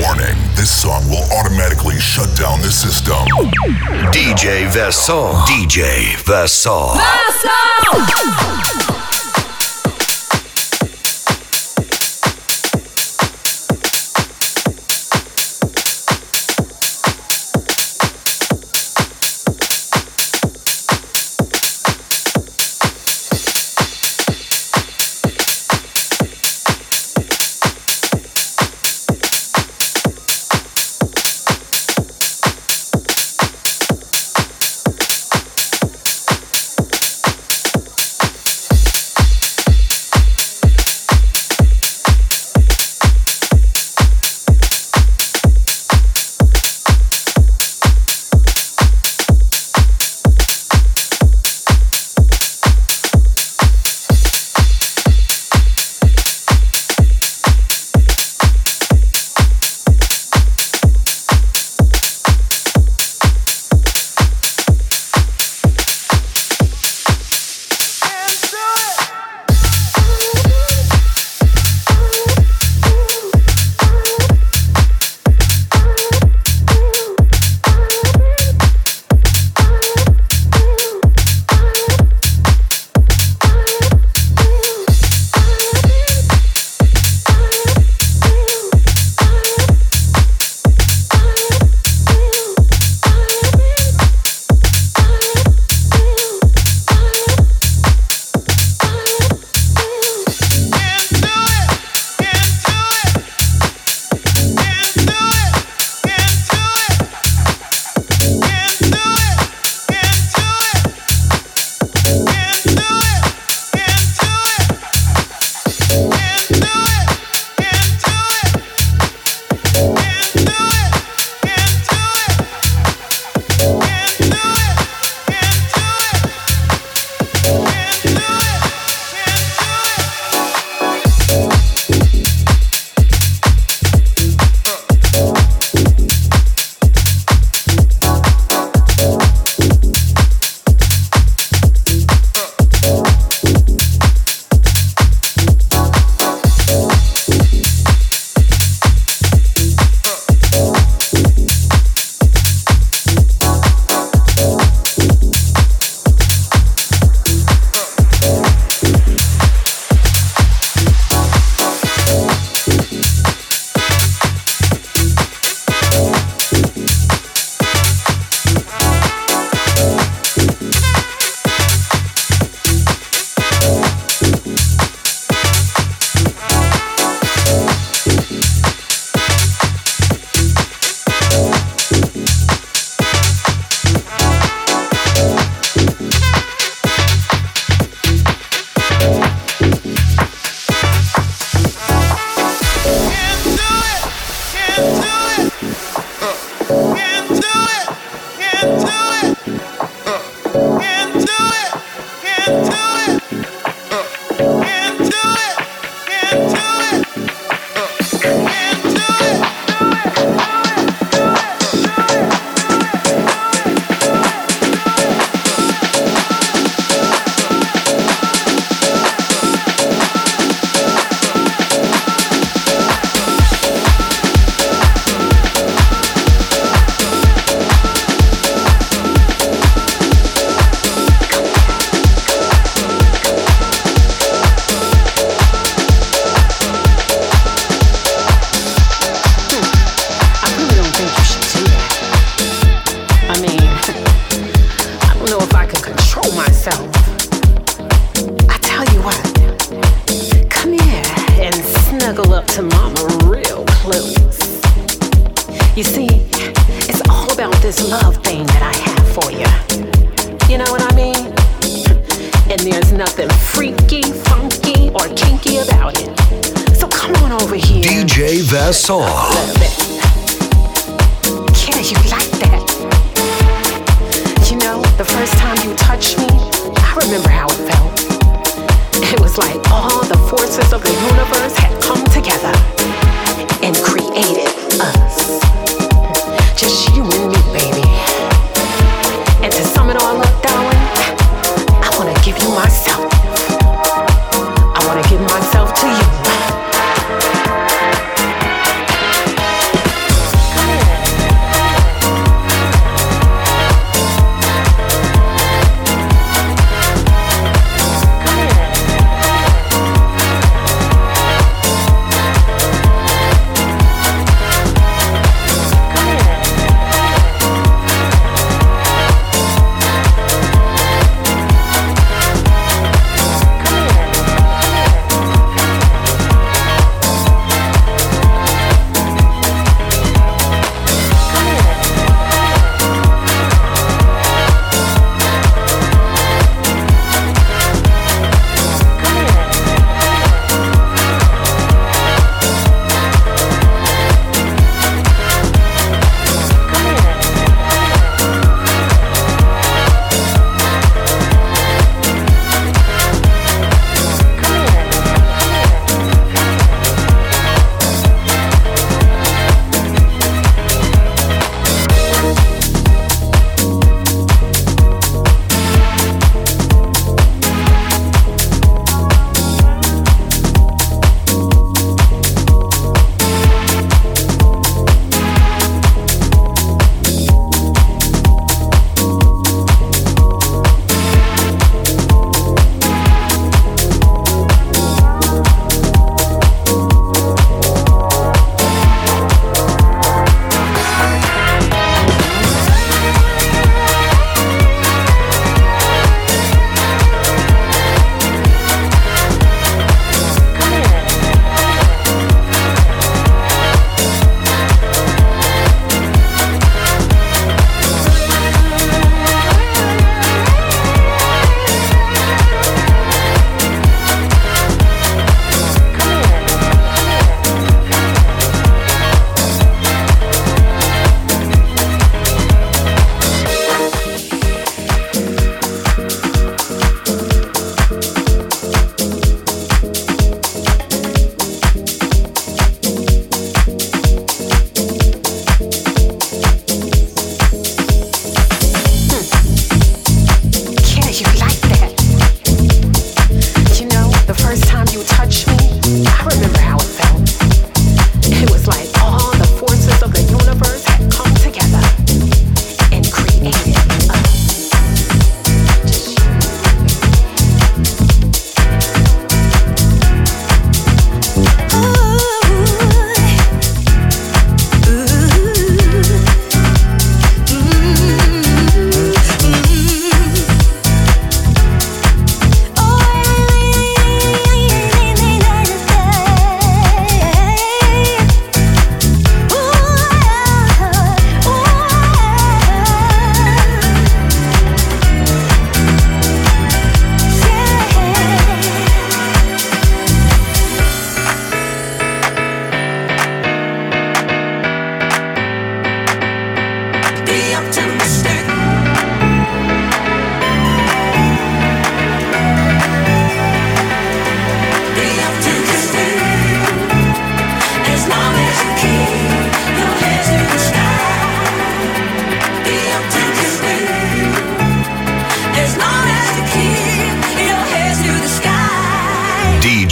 Warning, this song will automatically shut down the system. DJ Vassal. DJ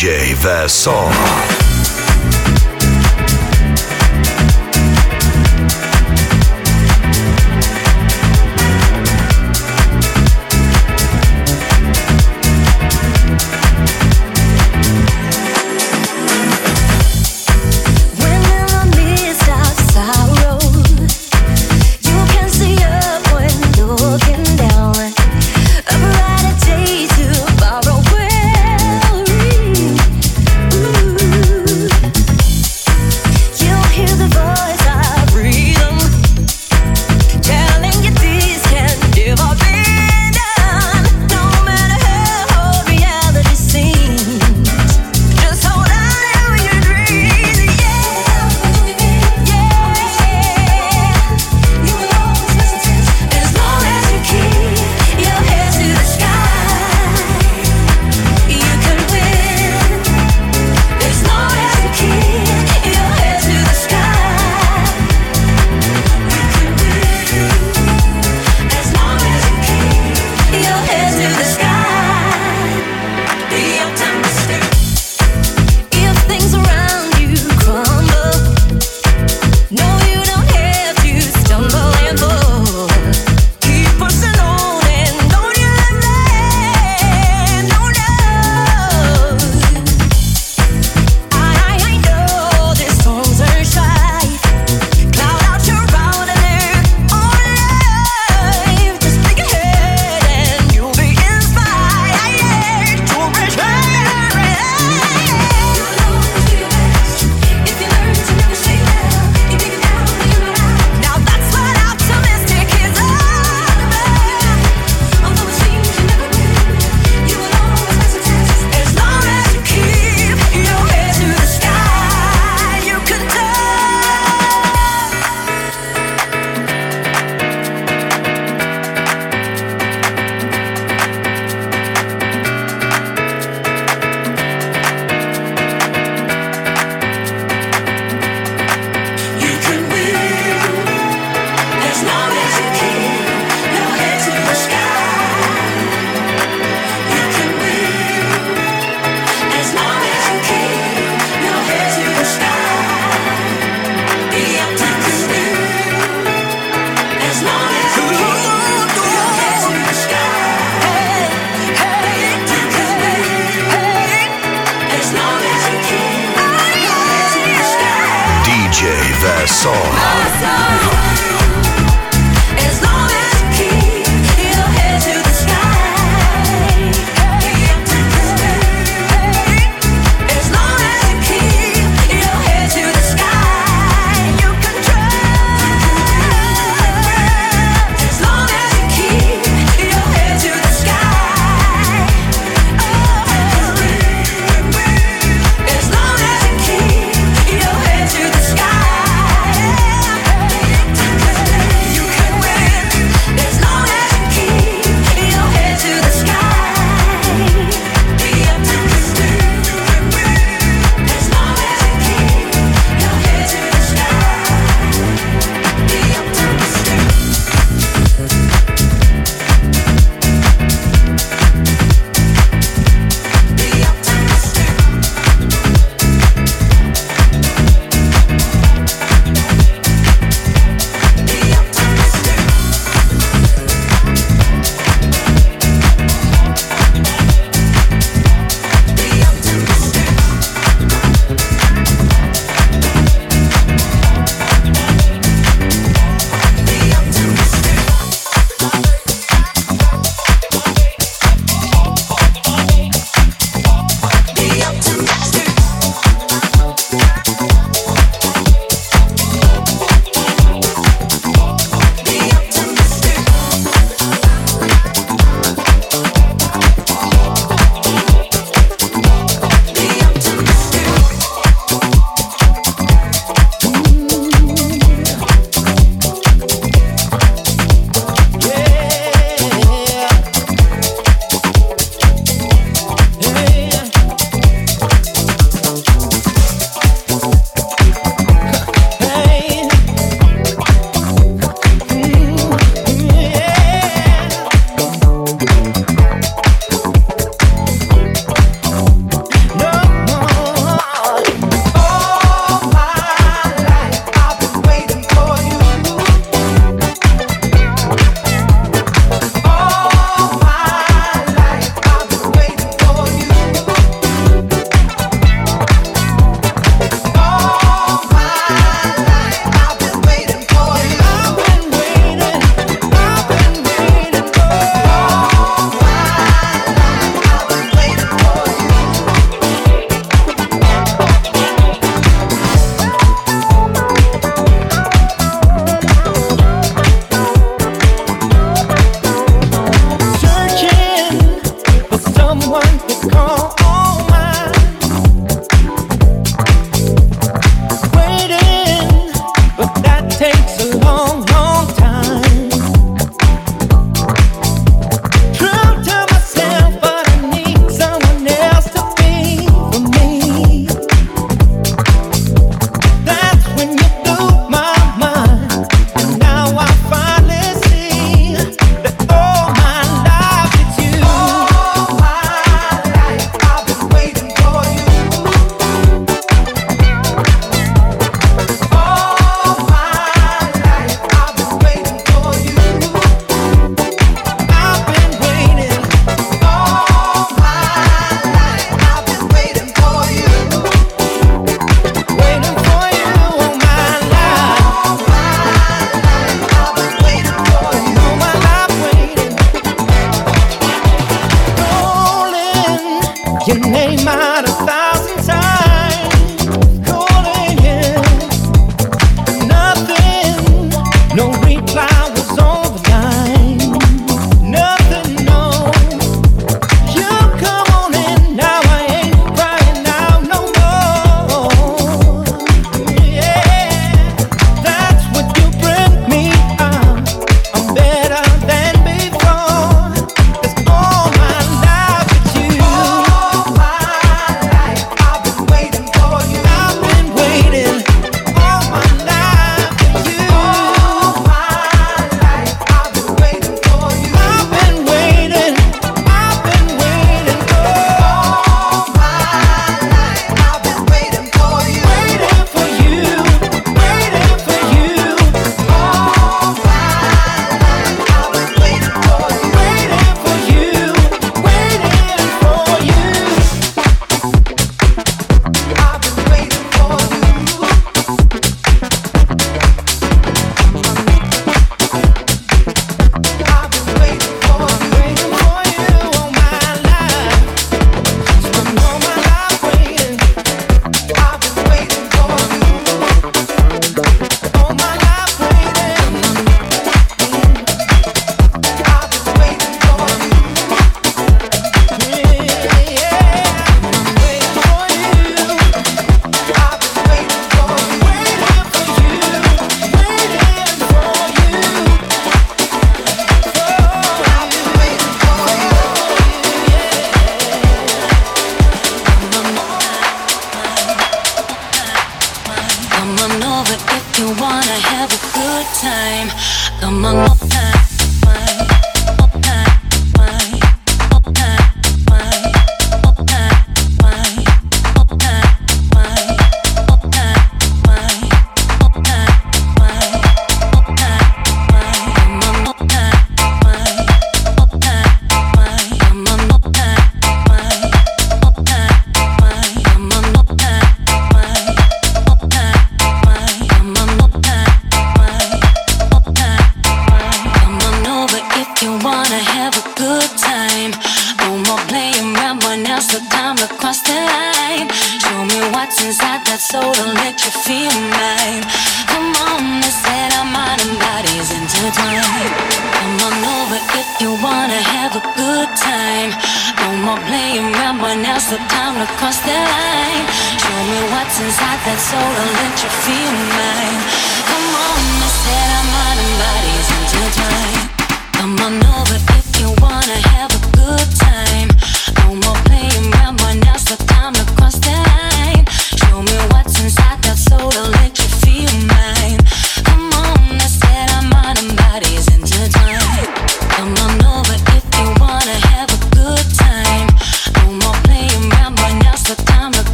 J. Versor.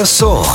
Maior.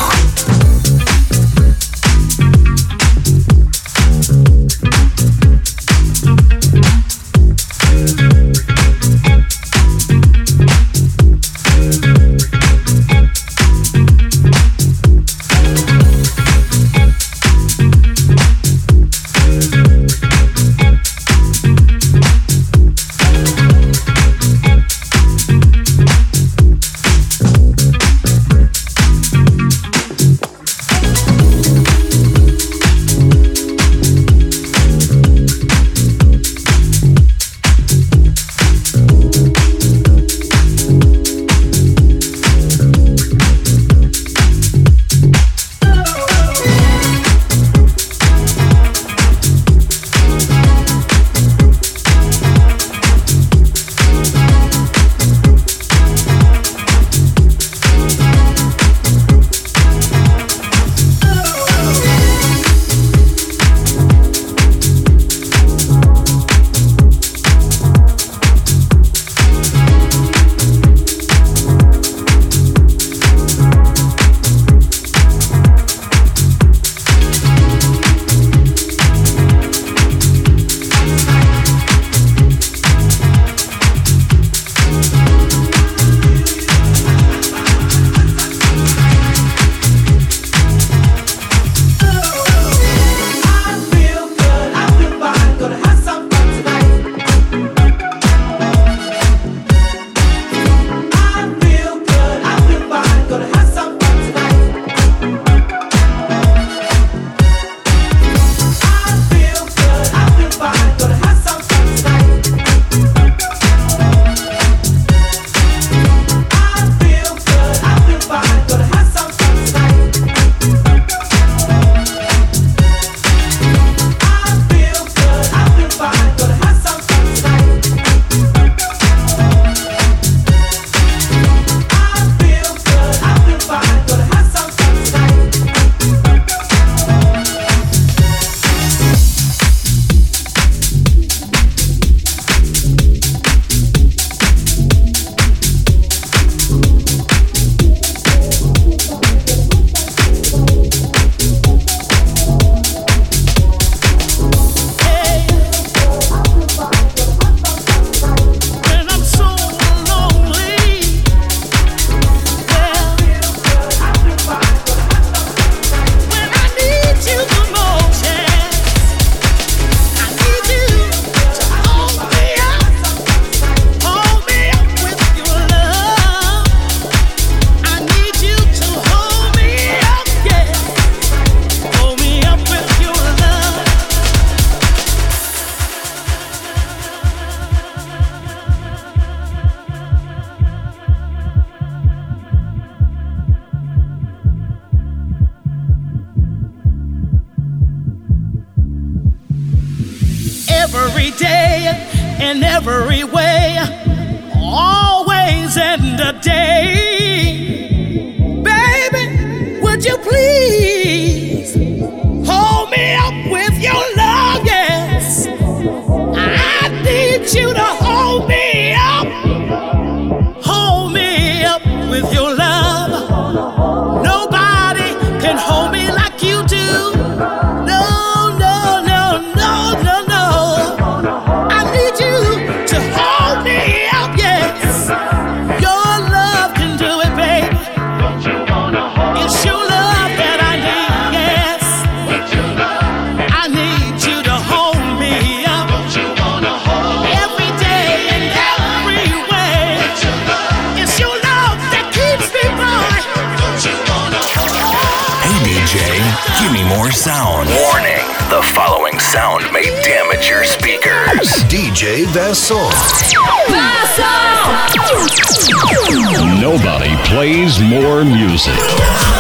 plays more music.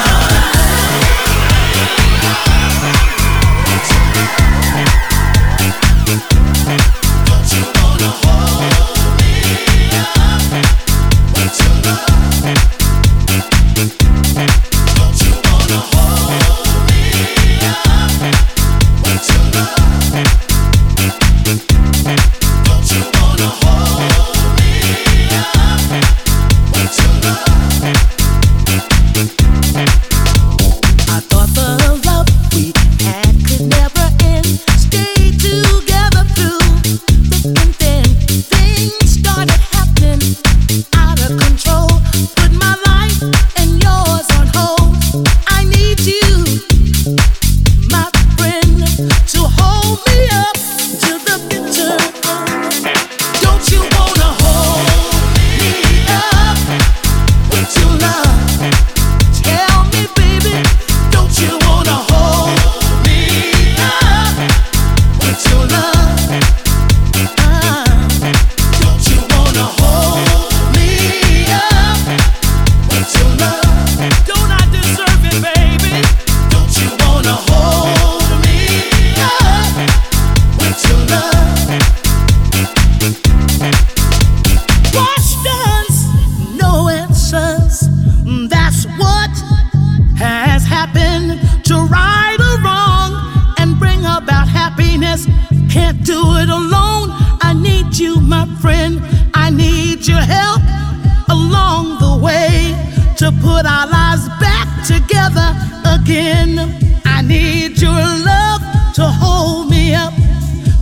to put our lives back together again. I need your love to hold me up.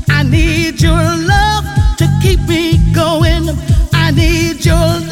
I need your love to keep me going. I need your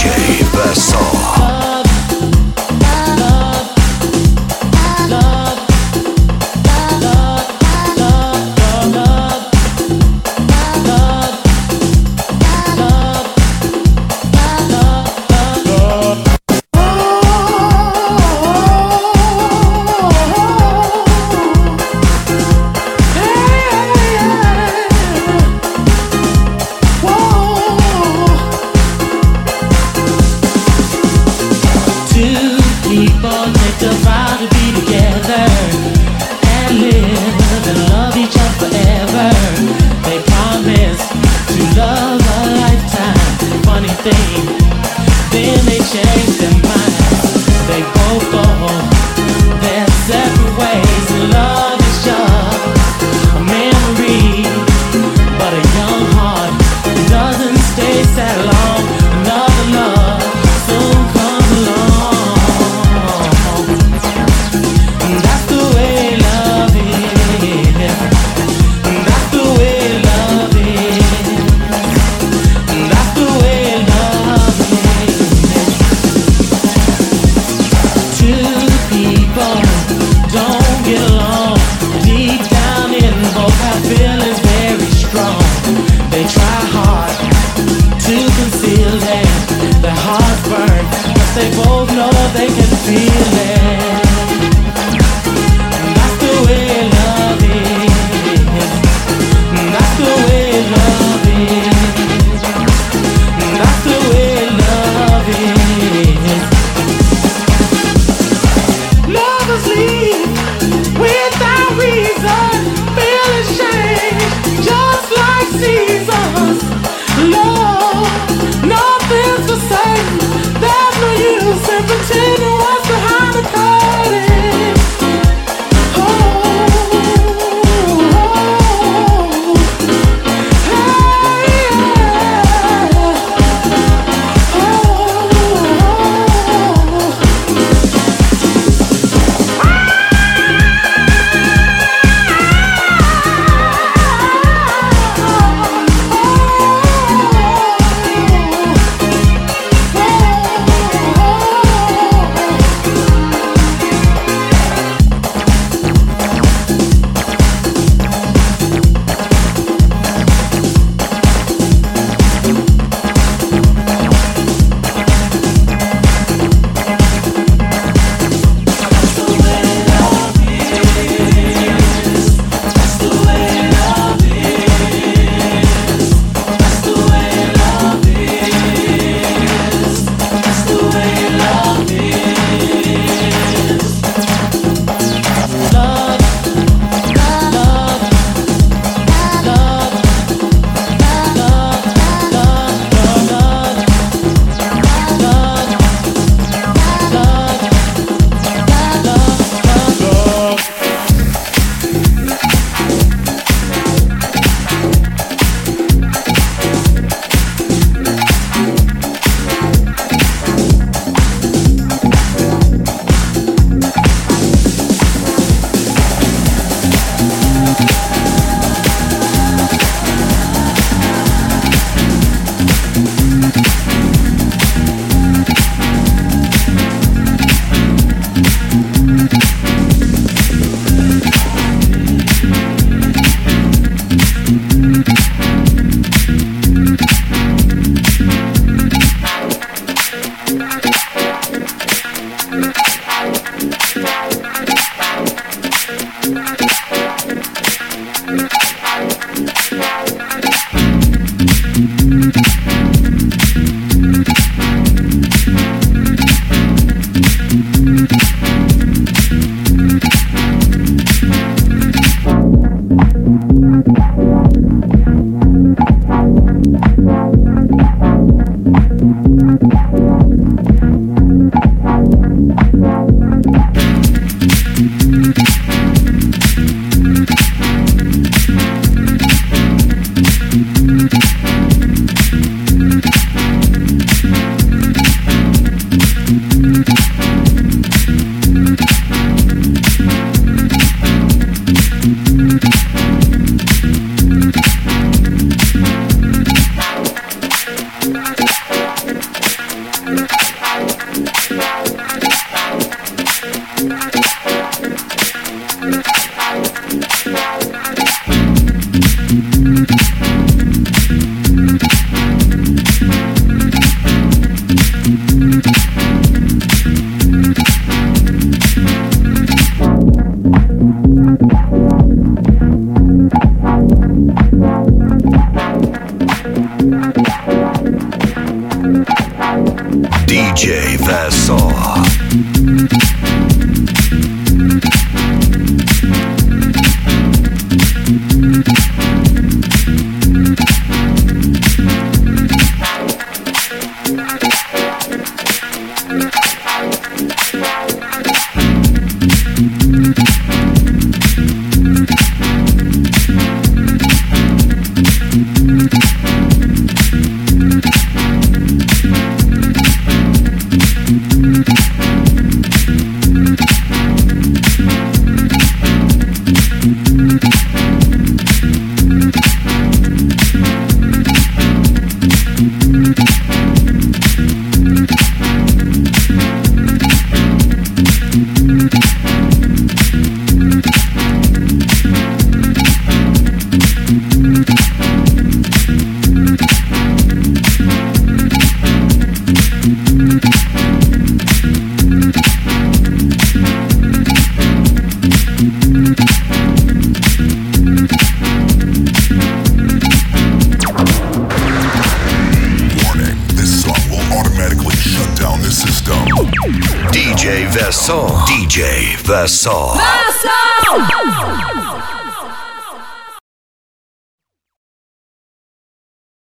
DJ Besson.